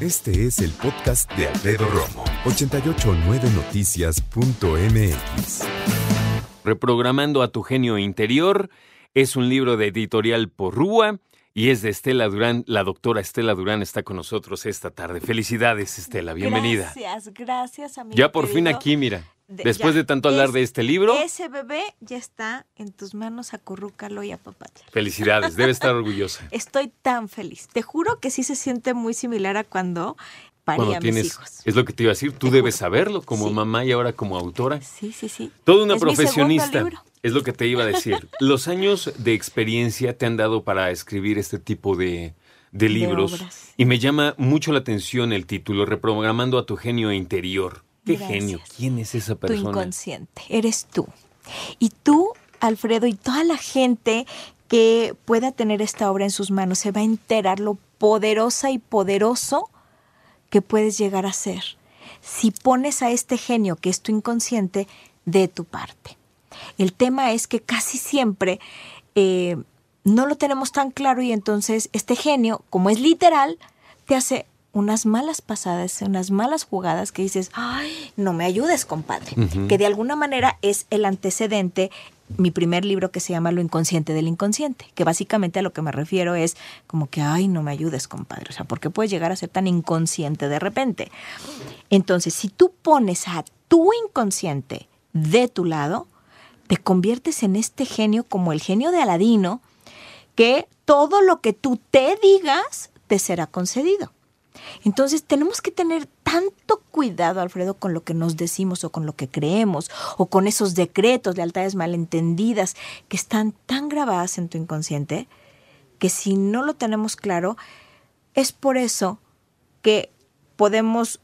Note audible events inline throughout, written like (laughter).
Este es el podcast de Alfredo Romo. 889noticias.mx. Reprogramando a tu genio interior es un libro de editorial Porrúa y es de Estela Durán. La doctora Estela Durán está con nosotros esta tarde. Felicidades, Estela. Bienvenida. Gracias, gracias, amigo. Ya por fin aquí, mira. De- Después ya. de tanto hablar Es- de este libro, Ese bebé ya está en tus manos, acurrúcalo y apapáchalo. felicidades. Debe estar (laughs) orgullosa. Estoy tan feliz. Te juro que sí se siente muy similar a cuando parí Cuando a tienes, mis hijos. es lo que te iba a decir, tú Te debes juro. saberlo como Sí. mamá y ahora como autora. Sí, sí, sí. Toda una Es mi segundo profesionista. libro. Es lo que te iba a decir. (laughs) Los años de experiencia te han dado para escribir este tipo de, de libros. y me llama mucho la atención el título, Reprogramando a tu genio interior. ¿Qué Gracias. genio? ¿Quién es esa Tu persona? inconsciente. Eres tú. Y tú, Alfredo, y toda la gente que pueda tener esta obra en sus manos se va a enterar lo poderosa y poderoso que puedes llegar a ser si pones a este genio que es tu inconsciente de tu parte. El tema es que casi siempre eh, no lo tenemos tan claro y entonces este genio, como es literal, te hace unas malas pasadas, unas malas jugadas que dices, ay, no me ayudes, compadre. Que de alguna manera es el antecedente, mi primer libro que se llama Lo inconsciente del inconsciente, que básicamente a lo que me refiero es como que, ay, no me ayudes, compadre. O sea, ¿por qué puedes llegar a ser tan inconsciente de repente? Entonces, si tú pones a tu inconsciente de tu lado, te conviertes en este genio como el genio de Aladino, que todo lo que tú te digas te será concedido. Entonces tenemos que tener tanto cuidado, Alfredo, con lo que nos decimos o con lo que creemos o con esos decretos, lealtades malentendidas que están tan grabadas en tu inconsciente que si no lo tenemos claro, es por eso que podemos,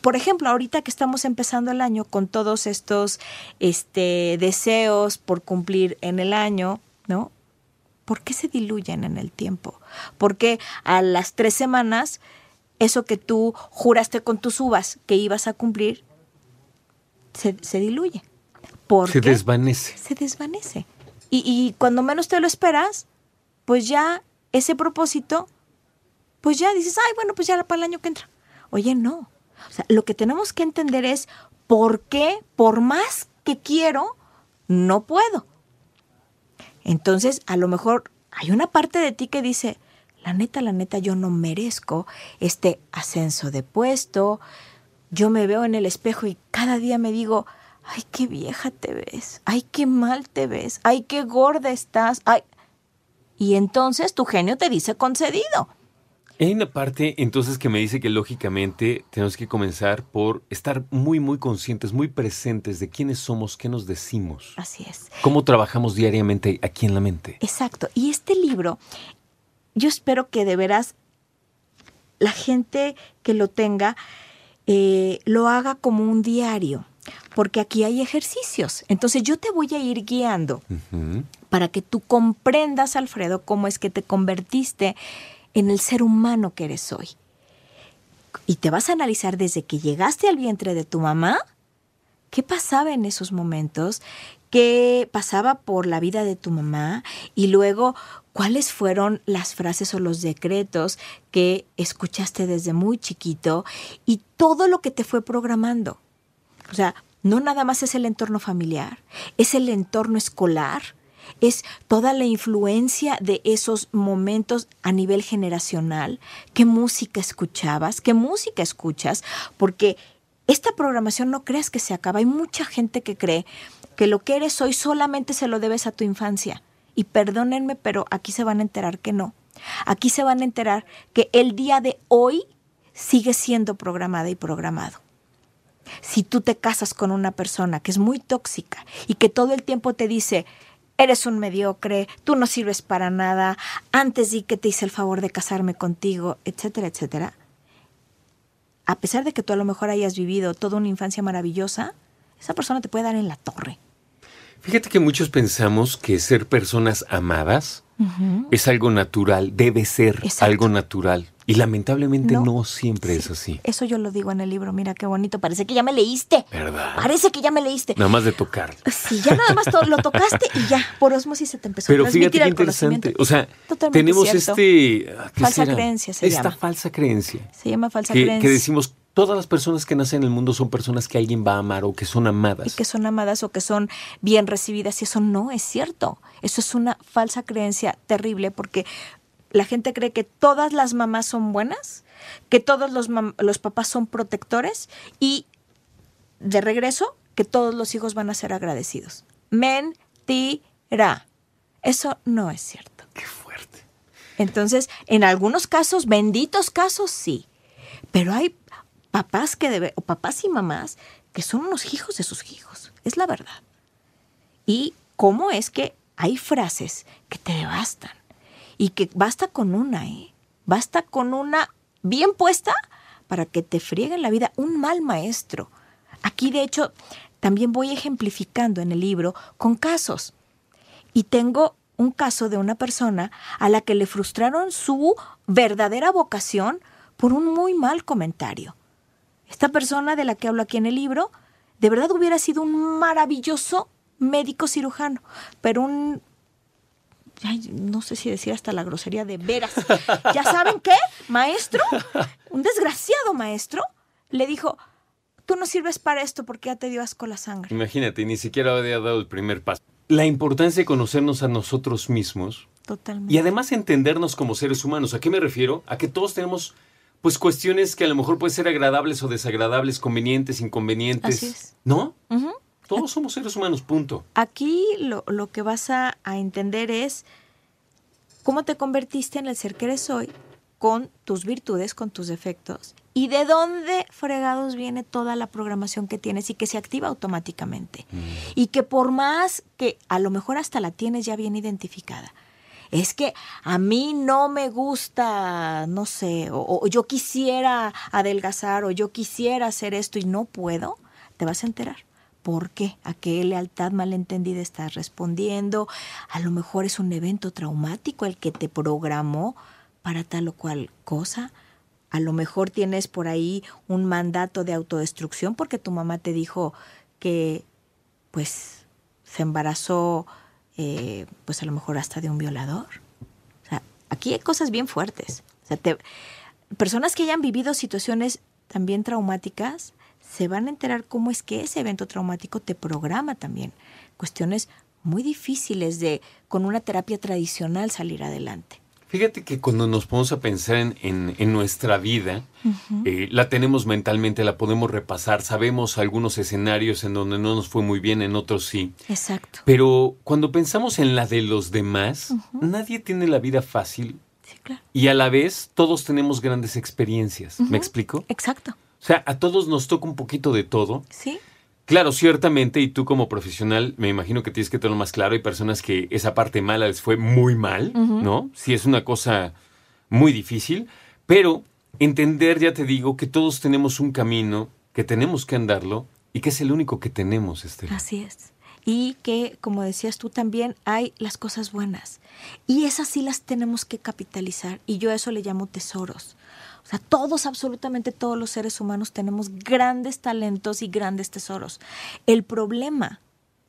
por ejemplo, ahorita que estamos empezando el año con todos estos este, deseos por cumplir en el año, ¿no? ¿Por qué se diluyen en el tiempo? Porque a las tres semanas, eso que tú juraste con tus uvas que ibas a cumplir, se, se diluye. ¿Por Se desvanece. se desvanece. Y, y cuando menos te lo esperas, pues ya ese propósito, pues ya dices, ay, bueno, pues ya para el año que entra. Oye, no. O sea, lo que tenemos que entender es por qué, por más que quiero, no puedo. Entonces, a lo mejor hay una parte de ti que dice, la neta, la neta, yo no merezco este ascenso de puesto. Yo me veo en el espejo y cada día me digo, ay, qué vieja te ves, ay, qué mal te ves, ay, qué gorda estás, ay. Y entonces tu genio te dice concedido. Hay una parte entonces que me dice que lógicamente tenemos que comenzar por estar muy, muy conscientes, muy presentes de quiénes somos, qué nos decimos, Así es. cómo trabajamos diariamente aquí en la mente. Exacto. Y este libro, yo espero que de veras la gente que lo tenga eh, lo haga como un diario, porque aquí hay ejercicios. Entonces yo te voy a ir guiando para que tú comprendas, Alfredo, cómo es que te convertiste en el ser humano que eres hoy. Y te vas a analizar desde que llegaste al vientre de tu mamá, qué pasaba en esos momentos, qué pasaba por la vida de tu mamá y luego cuáles fueron las frases o los decretos que escuchaste desde muy chiquito y todo lo que te fue programando. O sea, no nada más es el entorno familiar, es el entorno escolar, es toda la influencia de esos momentos a nivel generacional. ¿Qué música escuchabas? ¿Qué música escuchas? Porque esta programación no creas que se acaba. Hay mucha gente que cree que lo que eres hoy solamente se lo debes a tu infancia. Y perdónenme, pero aquí se van a enterar que no. Aquí se van a enterar que el día de hoy sigue siendo programada y programado si tú te casas con una persona que es muy tóxica y que todo el tiempo te dice, eres un mediocre, tú no sirves para nada, antes di que te hice el favor de casarme contigo, etcétera, etcétera. A pesar de que tú a lo mejor hayas vivido toda una infancia maravillosa, esa persona te puede dar en la torre. Fíjate que muchos pensamos que ser personas amadas es algo natural, debe ser Exacto. algo natural. Y lamentablemente no, No. siempre es Sí, así. Eso yo lo digo en el libro, mira qué bonito, parece que ya me leíste. ¿Verdad? Parece que ya me leíste. Nada más de tocar. Sí, ya nada más to- lo tocaste y ya, por osmosis se te empezó Pero a fíjate transmitir qué el interesante. O sea, Totalmente tenemos cierto. este... ah, ¿qué Falsa será? creencia se Esta llama. falsa creencia. Se llama falsa que, creencia. que decimos, todas las personas que nacen en el mundo son personas que alguien va a amar o que son amadas. y que son amadas o que son bien recibidas y eso no es cierto. Eso es una falsa creencia terrible porque la gente cree que todas las mamás son buenas, que todos los, los papás son protectores y de regreso que todos los hijos van a ser agradecidos. Mentira. Eso no es cierto. Qué fuerte. Entonces, en algunos casos, benditos casos, sí. Pero hay papás que debe, o papás y mamás que son unos hijos de sus hijos. Es la verdad. Y cómo es que hay frases que te devastan. Y que basta con una, ¿eh? Basta con una bien puesta para que te frieguen la vida. Un mal maestro. Aquí, de hecho, también voy ejemplificando en el libro con casos. Y tengo un caso de una persona a la que le frustraron su verdadera vocación por un muy mal comentario. Esta persona de la que hablo aquí en el libro, de verdad hubiera sido un maravilloso médico cirujano, pero un... ay, no sé si decir hasta la grosería de veras. (laughs) ¿Ya saben qué? Maestro, un desgraciado maestro, le dijo, tú no sirves para esto porque ya te dio asco la sangre. Imagínate, ni siquiera había dado el primer paso. La importancia de conocernos a nosotros mismos Totalmente. y además entendernos como seres humanos. ¿A qué me refiero? A que todos tenemos pues cuestiones que a lo mejor pueden ser agradables o desagradables, convenientes, inconvenientes. Así es. ¿No? Ujú. Todos somos seres humanos, punto. Aquí lo, lo que vas a, a entender es cómo te convertiste en el ser que eres hoy con tus virtudes, con tus defectos y de dónde fregados viene toda la programación que tienes y que se activa automáticamente. Y que por más que a lo mejor hasta la tienes ya bien identificada, es que a mí no me gusta, no sé, o, o yo quisiera adelgazar o yo quisiera hacer esto y no puedo, te vas a enterar. ¿Por qué? ¿A qué lealtad malentendida estás respondiendo? A lo mejor es un evento traumático el que te programó para tal o cual cosa. A lo mejor tienes por ahí un mandato de autodestrucción porque tu mamá te dijo que pues se embarazó eh, pues a lo mejor hasta de un violador. O sea, aquí hay cosas bien fuertes. O sea, te- personas que hayan vivido situaciones también traumáticas se van a enterar cómo es que ese evento traumático te programa también. Cuestiones muy difíciles de con una terapia tradicional salir adelante. Fíjate que cuando nos ponemos a pensar en, en- en nuestra vida, eh, la tenemos mentalmente, la podemos repasar, sabemos algunos escenarios en donde no nos fue muy bien, en otros sí. Exacto. Pero cuando pensamos en la de los demás, nadie tiene la vida fácil Sí, claro. y a la vez todos tenemos grandes experiencias. ¿Me explico? Exacto. O sea, a todos nos toca un poquito de todo. Sí. Claro, ciertamente, y tú como profesional, me imagino que tienes que tenerlo más claro. Hay personas que esa parte mala les fue muy mal, ¿no? Sí, es una cosa muy difícil, pero entender, ya te digo, que todos tenemos un camino, que tenemos que andarlo y que es el único que tenemos, Estela. Así es. Y que, como decías tú también, hay las cosas buenas. Y esas sí las tenemos que capitalizar. Y yo a eso le llamo tesoros. O sea, todos, absolutamente todos los seres humanos tenemos grandes talentos y grandes tesoros. El problema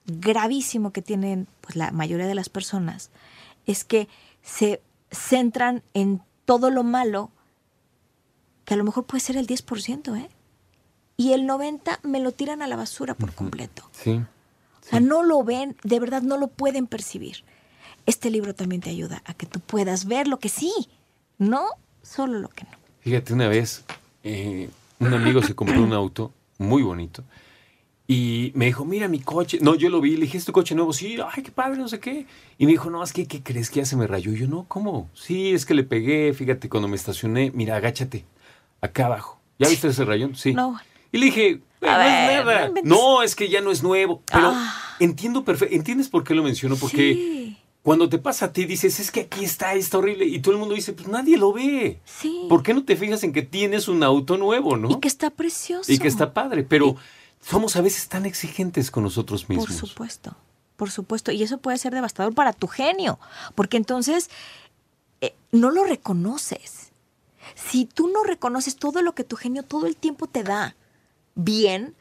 gravísimo que tienen pues, la mayoría de las personas es que se centran en todo lo malo, que a lo mejor puede ser el 10%, ¿eh? Y el 90% me lo tiran a la basura por completo. Sí. O sea, no lo ven, de verdad no lo pueden percibir. Este libro también te ayuda a que tú puedas ver lo que sí, no solo lo que no. Fíjate, una vez eh, un amigo se compró un auto muy bonito y me dijo, mira mi coche. No, yo lo vi, le dije, ¿es tu coche nuevo? Sí, ay, qué padre, no sé qué. Y me dijo, no, es que, ¿qué crees que ya se me rayó? Y yo, no, ¿cómo? Sí, es que le pegué, fíjate, cuando me estacioné, mira, agáchate, acá abajo. ¿Ya viste ese rayón? Sí. No. Y le dije, "Eh, no ver, es nada. No, es que ya no es nuevo. Pero Ah. entiendo perfecto. ¿Entiendes por qué lo menciono? Porque Sí. Cuando te pasa a ti dices, es que aquí está, está horrible. Y todo el mundo dice, pues nadie lo ve. Sí. ¿Por qué no te fijas en que tienes un auto nuevo, no? Y que está precioso. Y que está padre. Pero somos a veces tan exigentes con nosotros mismos. Por supuesto, por supuesto. Y eso puede ser devastador para tu genio, porque entonces eh, no lo reconoces. Si tú no reconoces todo lo que tu genio todo el tiempo te da, bien,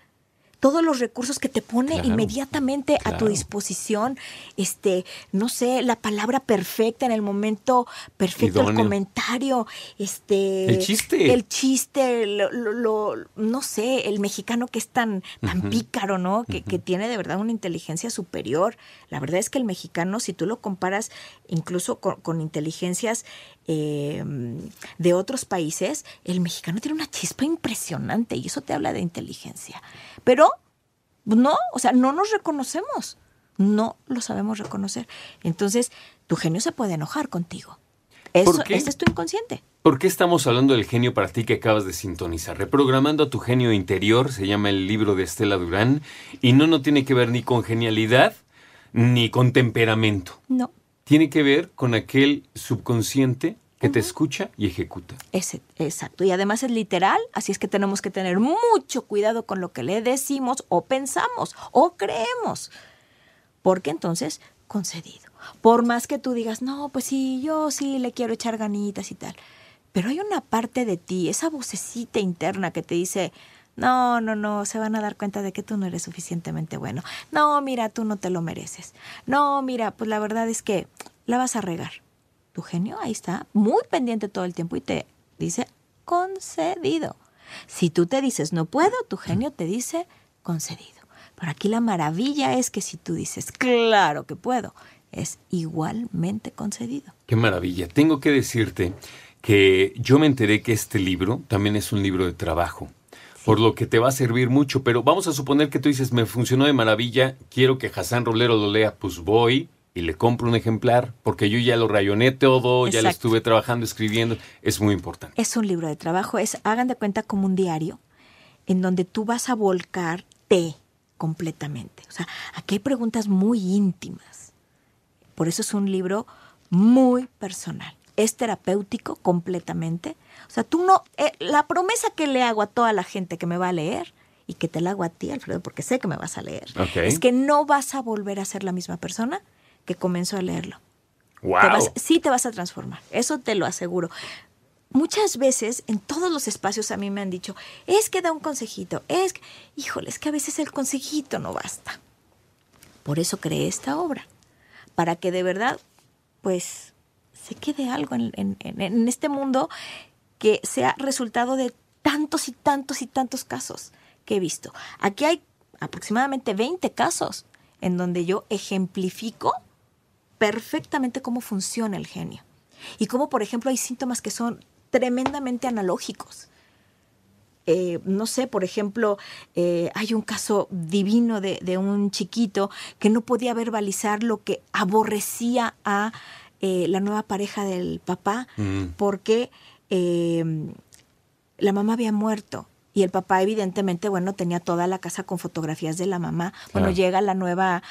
todos los recursos que te pone Claro, inmediatamente a tu disposición, este, no sé, la palabra perfecta en el momento perfecto, el comentario, este, El chiste. el chiste, lo, lo- lo- no sé, el mexicano que es tan, tan pícaro, ¿no? Que, que tiene de verdad una inteligencia superior. La verdad es que el mexicano, si tú lo comparas incluso con, con inteligencias eh, de otros países, el mexicano tiene una chispa impresionante y eso te habla de inteligencia. Pero, no, o sea, no nos reconocemos. No lo sabemos reconocer. Entonces, tu genio se puede enojar contigo. Eso, ¿Por qué? ese es tu inconsciente. ¿Por qué estamos hablando del genio para ti que acabas de sintonizar? Reprogramando a tu genio interior, se llama el libro de Estela Durán, y no, no tiene que ver ni con genialidad ni con temperamento. No. Tiene que ver con aquel subconsciente que te escucha y ejecuta. Exacto. Y además es literal, así es que tenemos que tener mucho cuidado con lo que le decimos o pensamos o creemos. Porque entonces, concedido. Por más que tú digas, no, pues sí, yo sí le quiero echar ganitas y tal. Pero hay una parte de ti, esa vocecita interna que te dice, no, no, no, se van a dar cuenta de que tú no eres suficientemente bueno. No, mira, tú no te lo mereces. No, mira, pues la verdad es que la vas a regar. Tu genio ahí está, muy pendiente todo el tiempo y te dice concedido. Si tú te dices no puedo, tu genio te dice concedido. Pero aquí la maravilla es que si tú dices claro que puedo, es igualmente concedido. Qué maravilla. Tengo que decirte que yo me enteré que este libro también es un libro de trabajo, por lo que te va a servir mucho, pero vamos a suponer que tú dices, me funcionó de maravilla, quiero que Hassan Rolero lo lea, pues voy y le compro un ejemplar, porque yo ya lo rayoné todo, ya lo Exacto. estuve trabajando, escribiendo, es muy importante. Es un libro de trabajo, es, hagan de cuenta como un diario, en donde tú vas a volcarte completamente. O sea, aquí hay preguntas muy íntimas. Por eso es un libro muy personal. Es terapéutico completamente. O sea, tú no, eh, la promesa que le hago a toda la gente que me va a leer y que te la hago a ti, Alfredo, porque sé que me vas a leer, Ok. es que no vas a volver a ser la misma persona que comenzó a leerlo. ¡Wow! Te vas- sí te vas a transformar, eso te lo aseguro. Muchas veces en todos los espacios a mí me han dicho, es que da un consejito, es que, híjole, es que a veces el consejito no basta. Por eso creé esta obra, para que de verdad, pues, se quede algo en, en- en- en este mundo que sea resultado de tantos y tantos y tantos casos que he visto. Aquí hay aproximadamente 20 casos en donde yo ejemplifico perfectamente cómo funciona el genio. Y cómo, por ejemplo, hay síntomas que son tremendamente analógicos. Eh, no sé, por ejemplo, eh, hay un caso divino de, de un chiquito que no podía verbalizar lo que aborrecía a eh, la nueva pareja del papá Mm. porque la mamá había muerto. Y el papá, evidentemente, bueno, tenía toda la casa con fotografías de la mamá. Bueno, llega la nueva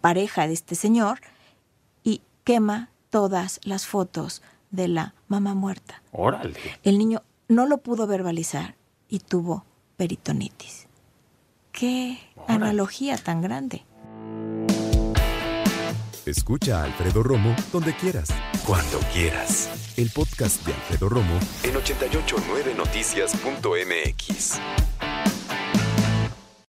pareja de este señor quema todas las fotos de la mamá muerta. Órale. El niño no lo pudo verbalizar y tuvo peritonitis. Qué Órale. analogía tan grande. Escucha a Alfredo Romo donde quieras. Cuando quieras. El podcast de Alfredo Romo en 889noticias.mx.